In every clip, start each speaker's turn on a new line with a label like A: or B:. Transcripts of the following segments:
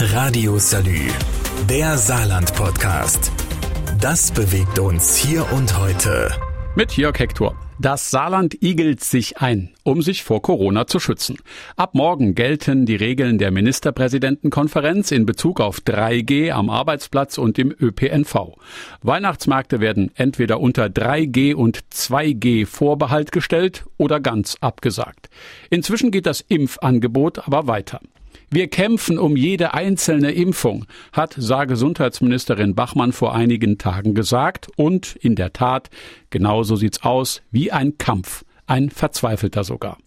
A: Radio Salü, der Saarland-Podcast. Das bewegt uns hier und heute.
B: Mit Jörg Hector. Das Saarland igelt sich ein, um sich vor Corona zu schützen. Ab morgen gelten die Regeln der Ministerpräsidentenkonferenz in Bezug auf 3G am Arbeitsplatz und im ÖPNV. Weihnachtsmärkte werden entweder unter 3G und 2G Vorbehalt gestellt oder ganz abgesagt. Inzwischen geht das Impfangebot aber weiter. Wir kämpfen um jede einzelne Impfung, hat Saargesundheitsministerin Bachmann vor einigen Tagen gesagt. Und in der Tat, genauso sieht's aus wie ein Kampf, ein verzweifelter sogar.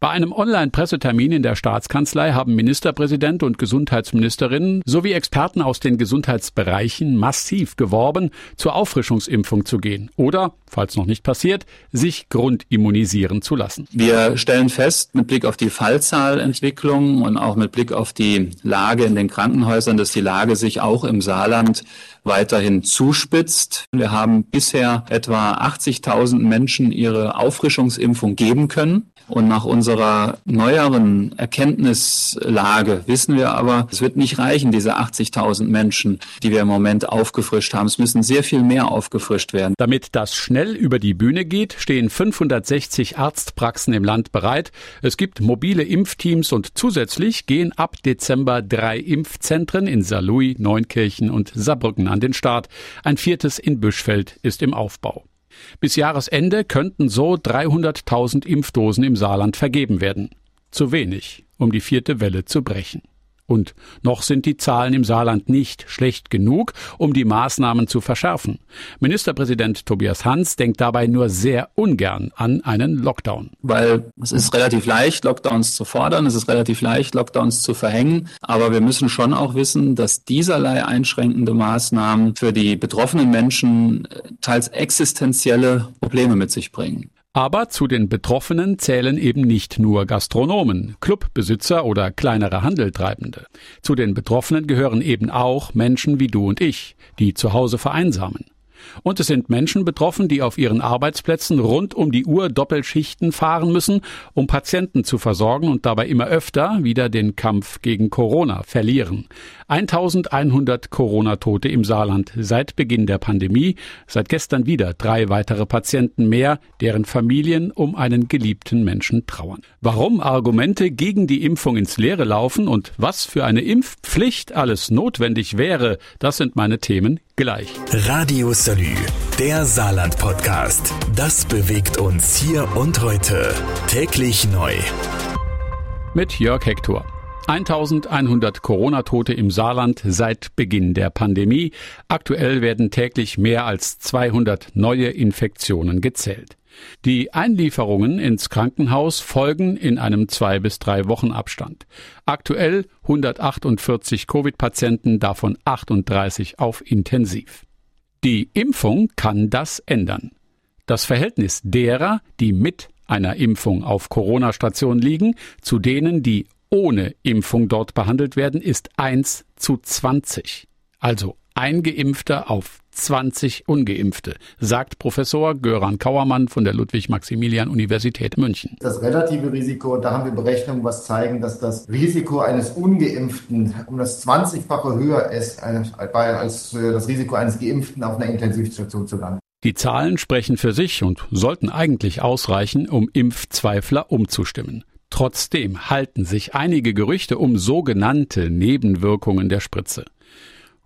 B: Bei einem Online-Pressetermin in der Staatskanzlei haben Ministerpräsident und Gesundheitsministerin sowie Experten aus den Gesundheitsbereichen massiv geworben, zur Auffrischungsimpfung zu gehen oder, falls noch nicht passiert, sich grundimmunisieren zu lassen.
C: Wir stellen fest, mit Blick auf die Fallzahlentwicklung und auch mit Blick auf die Lage in den Krankenhäusern, dass die Lage sich auch im Saarland weiterhin zuspitzt. Wir haben bisher etwa 80.000 Menschen ihre Auffrischungsimpfung geben können. Und nach unserer neueren Erkenntnislage wissen wir aber, es wird nicht reichen, diese 80.000 Menschen, die wir im Moment aufgefrischt haben. Es müssen sehr viel mehr aufgefrischt werden.
B: Damit das schnell über die Bühne geht, stehen 560 Arztpraxen im Land bereit. Es gibt mobile Impfteams und zusätzlich gehen ab Dezember drei Impfzentren in Saarlouis, Neunkirchen und Saarbrücken an den Start. Ein viertes in Büschfeld ist im Aufbau. Bis Jahresende könnten so 300.000 Impfdosen im Saarland vergeben werden. Zu wenig, um die vierte Welle zu brechen. Und noch sind die Zahlen im Saarland nicht schlecht genug, um die Maßnahmen zu verschärfen. Ministerpräsident Tobias Hans denkt dabei nur sehr ungern an einen Lockdown.
C: Weil es ist relativ leicht, Lockdowns zu fordern, es ist relativ leicht, Lockdowns zu verhängen, aber wir müssen schon auch wissen, dass dieserlei einschränkende Maßnahmen für die betroffenen Menschen äh, teils existenzielle Probleme mit sich bringen.
B: Aber zu den Betroffenen zählen eben nicht nur Gastronomen, Clubbesitzer oder kleinere Handeltreibende. Zu den Betroffenen gehören eben auch Menschen wie du und ich, die zu Hause vereinsamen. Und es sind Menschen betroffen, die auf ihren Arbeitsplätzen rund um die Uhr Doppelschichten fahren müssen, um Patienten zu versorgen und dabei immer öfter wieder den Kampf gegen Corona verlieren. 1100 Corona-Tote im Saarland seit Beginn der Pandemie, seit gestern wieder drei weitere Patienten mehr, deren Familien um einen geliebten Menschen trauern. Warum Argumente gegen die Impfung ins Leere laufen und was für eine Impfpflicht alles notwendig wäre, das sind meine Themen gleich.
A: Radio Salü, der Saarland-Podcast. Das bewegt uns hier und heute. Täglich neu.
B: Mit Jörg Hector. 1100 Corona-Tote im Saarland seit Beginn der Pandemie. Aktuell werden täglich mehr als 200 neue Infektionen gezählt. Die Einlieferungen ins Krankenhaus folgen in einem zwei bis drei Wochen Abstand. Aktuell 148 Covid-Patienten, davon 38 auf Intensiv. Die Impfung kann das ändern. Das Verhältnis derer, die mit einer Impfung auf Corona-Station liegen, zu denen, die ohne Impfung dort behandelt werden, ist 1 zu 20. Also ein Geimpfter auf 20 Ungeimpfte, sagt Professor Göran Kauermann von der Ludwig-Maximilian-Universität München.
D: Das relative Risiko, da haben wir Berechnungen, was zeigen, dass das Risiko eines Ungeimpften um das 20-fache höher ist als das Risiko eines Geimpften auf einer Intensivstation zu landen.
B: Die Zahlen sprechen für sich und sollten eigentlich ausreichen, um Impfzweifler umzustimmen. Trotzdem halten sich einige Gerüchte um sogenannte Nebenwirkungen der Spritze.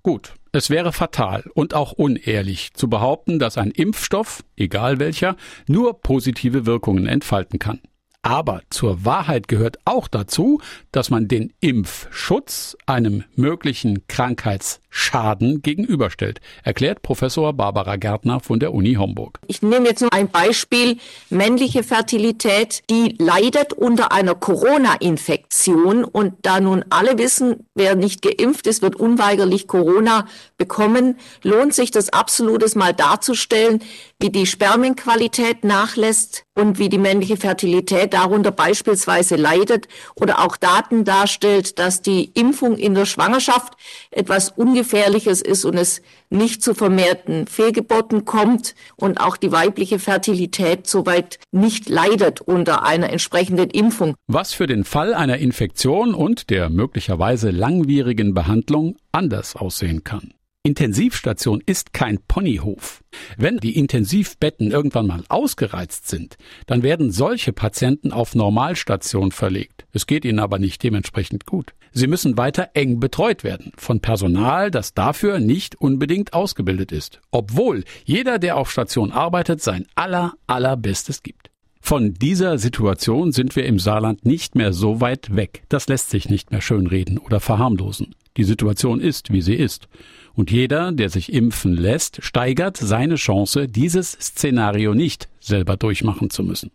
B: Gut, es wäre fatal und auch unehrlich zu behaupten, dass ein Impfstoff, egal welcher, nur positive Wirkungen entfalten kann. Aber zur Wahrheit gehört auch dazu, dass man den Impfschutz einem möglichen Krankheitsschaden gegenüberstellt, erklärt Professor Barbara Gärtner von der Uni Homburg.
E: Ich nehme jetzt nur ein Beispiel. Männliche Fertilität, die leidet unter einer Corona-Infektion und da nun alle wissen, wer nicht geimpft ist, wird unweigerlich Corona bekommen, lohnt sich das absolutes mal darzustellen, wie die Spermienqualität nachlässt und wie die männliche Fertilität darunter beispielsweise leidet oder auch Daten darstellt, dass die Impfung in der Schwangerschaft etwas Ungefährliches ist und es nicht zu vermehrten Fehlgeburten kommt und auch die weibliche Fertilität soweit nicht leidet unter einer entsprechenden Impfung.
B: Was für den Fall einer Infektion und der möglicherweise langwierigen Behandlung anders aussehen kann. Intensivstation ist kein Ponyhof. Wenn die Intensivbetten irgendwann mal ausgereizt sind, dann werden solche Patienten auf Normalstation verlegt. Es geht ihnen aber nicht dementsprechend gut. Sie müssen weiter eng betreut werden von Personal, das dafür nicht unbedingt ausgebildet ist, obwohl jeder, der auf Station arbeitet, sein aller allerbestes gibt. Von dieser Situation sind wir im Saarland nicht mehr so weit weg. Das lässt sich nicht mehr schönreden oder verharmlosen. Die Situation ist, wie sie ist. Und jeder, der sich impfen lässt, steigert seine Chance, dieses Szenario nicht selber durchmachen zu müssen.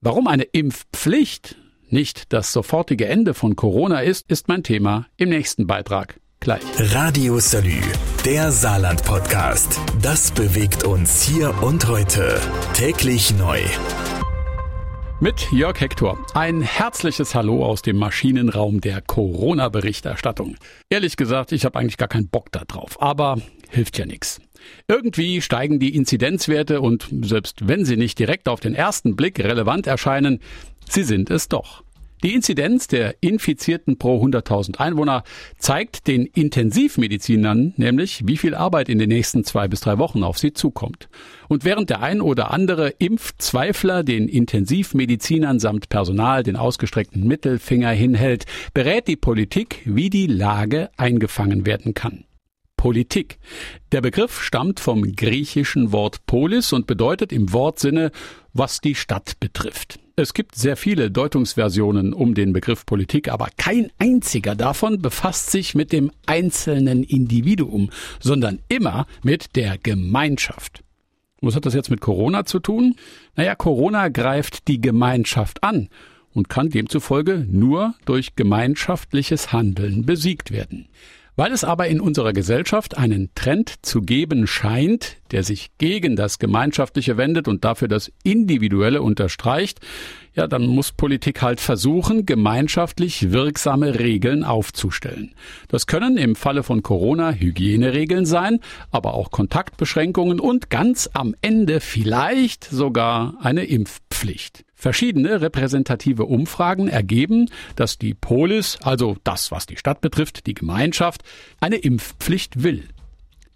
B: Warum eine Impfpflicht nicht das sofortige Ende von Corona ist, ist mein Thema im nächsten Beitrag. Gleich.
A: Radio Salü, der Saarland-Podcast. Das bewegt uns hier und heute. Täglich neu.
B: Mit Jörg Hector. Ein herzliches Hallo aus dem Maschinenraum der Corona-Berichterstattung. Ehrlich gesagt, ich habe eigentlich gar keinen Bock da drauf, aber hilft ja nichts. Irgendwie steigen die Inzidenzwerte und selbst wenn sie nicht direkt auf den ersten Blick relevant erscheinen, sie sind es doch. Die Inzidenz der Infizierten pro 100.000 Einwohner zeigt den Intensivmedizinern nämlich, wie viel Arbeit in den nächsten zwei bis drei Wochen auf sie zukommt. Und während der ein oder andere Impfzweifler den Intensivmedizinern samt Personal den ausgestreckten Mittelfinger hinhält, berät die Politik, wie die Lage eingefangen werden kann. Politik. Der Begriff stammt vom griechischen Wort Polis und bedeutet im Wortsinne, was die Stadt betrifft. Es gibt sehr viele Deutungsversionen um den Begriff Politik, aber kein einziger davon befasst sich mit dem einzelnen Individuum, sondern immer mit der Gemeinschaft. Was hat das jetzt mit Corona zu tun? Naja, Corona greift die Gemeinschaft an und kann demzufolge nur durch gemeinschaftliches Handeln besiegt werden. Weil es aber in unserer Gesellschaft einen Trend zu geben scheint, der sich gegen das Gemeinschaftliche wendet und dafür das Individuelle unterstreicht, ja, dann muss Politik halt versuchen, gemeinschaftlich wirksame Regeln aufzustellen. Das können im Falle von Corona Hygieneregeln sein, aber auch Kontaktbeschränkungen und ganz am Ende vielleicht sogar eine Impfpflicht. Verschiedene repräsentative Umfragen ergeben, dass die Polis, also das, was die Stadt betrifft, die Gemeinschaft, eine Impfpflicht will.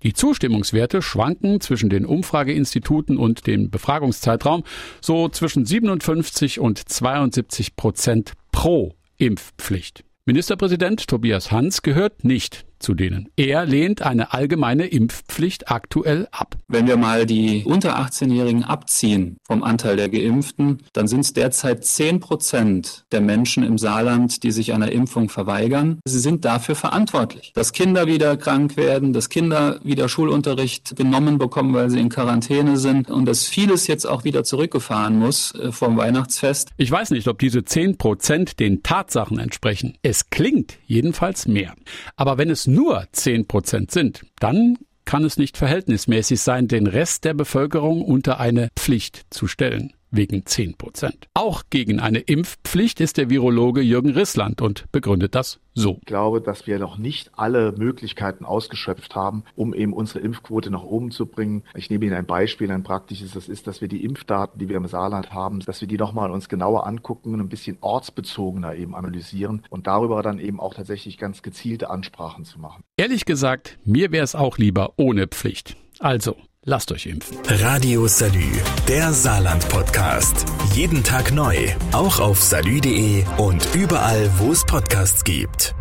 B: Die Zustimmungswerte schwanken zwischen den Umfrageinstituten und dem Befragungszeitraum so zwischen 57 und 72 Prozent pro Impfpflicht. Ministerpräsident Tobias Hans gehört nicht zu denen. Er lehnt eine allgemeine Impfpflicht aktuell ab.
C: Wenn wir mal die unter 18-Jährigen abziehen vom Anteil der Geimpften, dann sind es derzeit 10 Prozent der Menschen im Saarland, die sich einer Impfung verweigern. Sie sind dafür verantwortlich, dass Kinder wieder krank werden, dass Kinder wieder Schulunterricht genommen bekommen, weil sie in Quarantäne sind und dass vieles jetzt auch wieder zurückgefahren muss äh, vom Weihnachtsfest.
B: Ich weiß nicht, ob diese 10 Prozent den Tatsachen entsprechen. Es klingt jedenfalls mehr. Aber wenn es nur 10 Prozent sind, dann kann es nicht verhältnismäßig sein, den Rest der Bevölkerung unter eine Pflicht zu stellen wegen 10 Prozent. Auch gegen eine Impfpflicht ist der Virologe Jürgen Rissland und begründet das so.
F: Ich glaube, dass wir noch nicht alle Möglichkeiten ausgeschöpft haben, um eben unsere Impfquote nach oben zu bringen. Ich nehme Ihnen ein Beispiel, ein praktisches, das ist, dass wir die Impfdaten, die wir im Saarland haben, dass wir die nochmal uns genauer angucken und ein bisschen ortsbezogener eben analysieren und darüber dann eben auch tatsächlich ganz gezielte Ansprachen zu machen.
B: Ehrlich gesagt, mir wäre es auch lieber ohne Pflicht. Also, Lasst euch impfen.
A: Radio Salü, der Saarland-Podcast. Jeden Tag neu, auch auf salü.de und überall, wo es Podcasts gibt.